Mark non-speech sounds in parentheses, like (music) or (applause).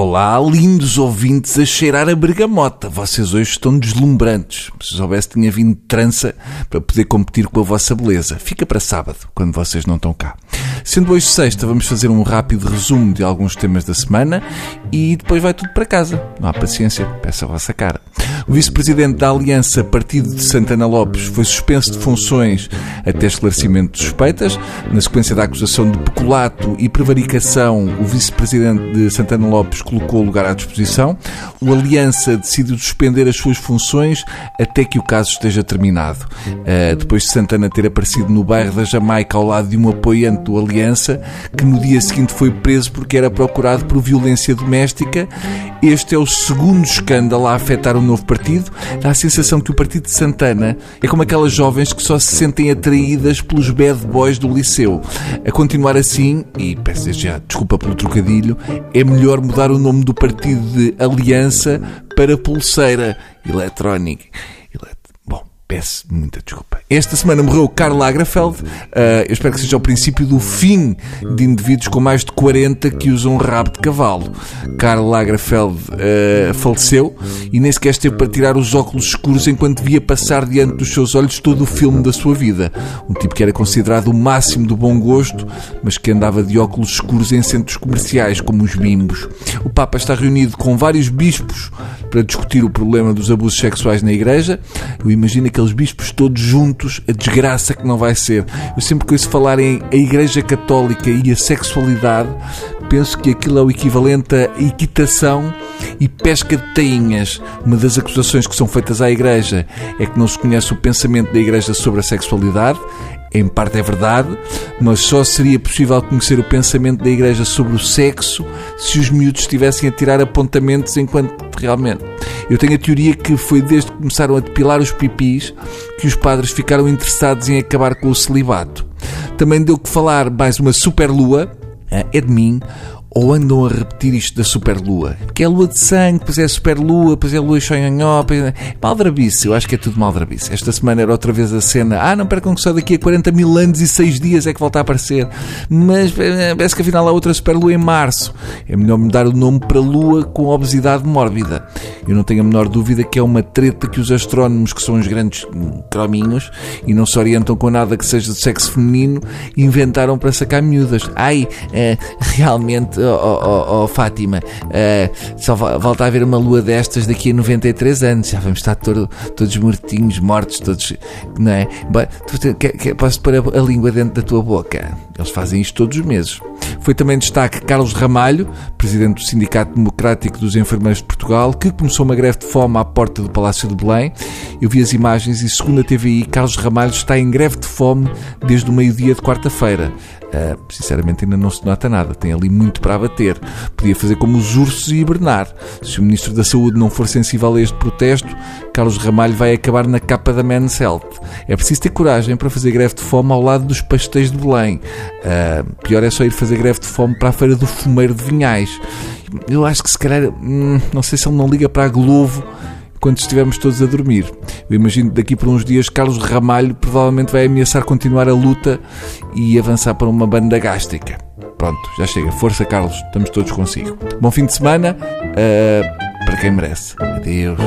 Olá, lindos ouvintes a cheirar a bergamota. Vocês hoje estão deslumbrantes. Se soubesse, tinha vindo trança para poder competir com a vossa beleza. Fica para sábado, quando vocês não estão cá. Sendo hoje sexta, vamos fazer um rápido resumo de alguns temas da semana e depois vai tudo para casa. Não há paciência, peça a vossa cara. O vice-presidente da Aliança Partido de Santana Lopes foi suspenso de funções até esclarecimento de suspeitas. Na sequência da acusação de peculato e prevaricação, o vice-presidente de Santana Lopes colocou o lugar à disposição. O Aliança decidiu suspender as suas funções até que o caso esteja terminado. Uh, depois de Santana ter aparecido no bairro da Jamaica ao lado de um apoiante do Aliança, que no dia seguinte foi preso porque era procurado por violência doméstica, este é o segundo escândalo a afetar o novo partido. Dá a sensação que o partido de Santana é como aquelas jovens que só se sentem atraídas pelos bad boys do liceu. A continuar assim, e peço já desculpa pelo trocadilho, é melhor mudar o nome do partido de Aliança para Pulseira Eletrónica. Peço muita desculpa. Esta semana morreu Karl Lagerfeld. Uh, eu espero que seja o princípio do fim de indivíduos com mais de 40 que usam rabo de cavalo. Karl Lagerfeld uh, faleceu e nem sequer esteve para tirar os óculos escuros enquanto via passar diante dos seus olhos todo o filme da sua vida. Um tipo que era considerado o máximo do bom gosto, mas que andava de óculos escuros em centros comerciais, como os bimbos. O Papa está reunido com vários bispos para discutir o problema dos abusos sexuais na Igreja. Eu imagino aqueles bispos todos juntos a desgraça que não vai ser. Eu sempre que ouço falar em a Igreja Católica e a sexualidade, penso que aquilo é o equivalente a equitação e pesca de tainhas. Uma das acusações que são feitas à Igreja é que não se conhece o pensamento da Igreja sobre a sexualidade. Em parte é verdade, mas só seria possível conhecer o pensamento da Igreja sobre o sexo se os miúdos estivessem a tirar apontamentos enquanto realmente. Eu tenho a teoria que foi desde que começaram a depilar os pipis que os padres ficaram interessados em acabar com o celibato. Também deu que falar mais uma superlua, é de mim, ou andam a repetir isto da superlua? Porque é lua de sangue, depois é superlua, depois é lua xonhonhó, depois é... Maldrabice, eu acho que é tudo maldrabice. Esta semana era outra vez a cena, ah, não percam que só daqui a 40 mil anos e 6 dias é que volta a aparecer. Mas eh, parece que afinal há outra superlua em março. É melhor mudar o nome para lua com obesidade mórbida. Eu não tenho a menor dúvida que é uma treta que os astrónomos, que são os grandes crominhos e não se orientam com nada que seja de sexo feminino, inventaram para sacar miúdas. Ai, é, (laughs) realmente oh, oh, oh Fátima, uh, só volta a haver uma lua destas daqui a 93 anos, já vamos estar todo, todos mortinhos, mortos, todos, não é? Posso pôr a, a língua dentro da tua boca? Eles fazem isto todos os meses. Foi também destaque Carlos Ramalho, presidente do Sindicato Democrático dos Enfermeiros de Portugal, que começou uma greve de fome à porta do Palácio de Belém. Eu vi as imagens e, segundo a TVI, Carlos Ramalho está em greve de fome desde o meio-dia de quarta-feira. Uh, sinceramente, ainda não se nota nada. Tem ali muito para abater. Podia fazer como os ursos e hibernar. Se o Ministro da Saúde não for sensível a este protesto, Carlos Ramalho vai acabar na capa da Men's Health. É preciso ter coragem para fazer greve de fome ao lado dos pastéis de Belém. Uh, pior é só ir fazer greve de fome para a Feira do Fumeiro de Vinhais. Eu acho que se calhar, hum, não sei se ele não liga para a Globo quando estivermos todos a dormir. Eu imagino que daqui por uns dias Carlos Ramalho provavelmente vai ameaçar continuar a luta e avançar para uma banda gástrica. Pronto, já chega. Força, Carlos. Estamos todos consigo. Bom fim de semana uh, para quem merece. Adeus.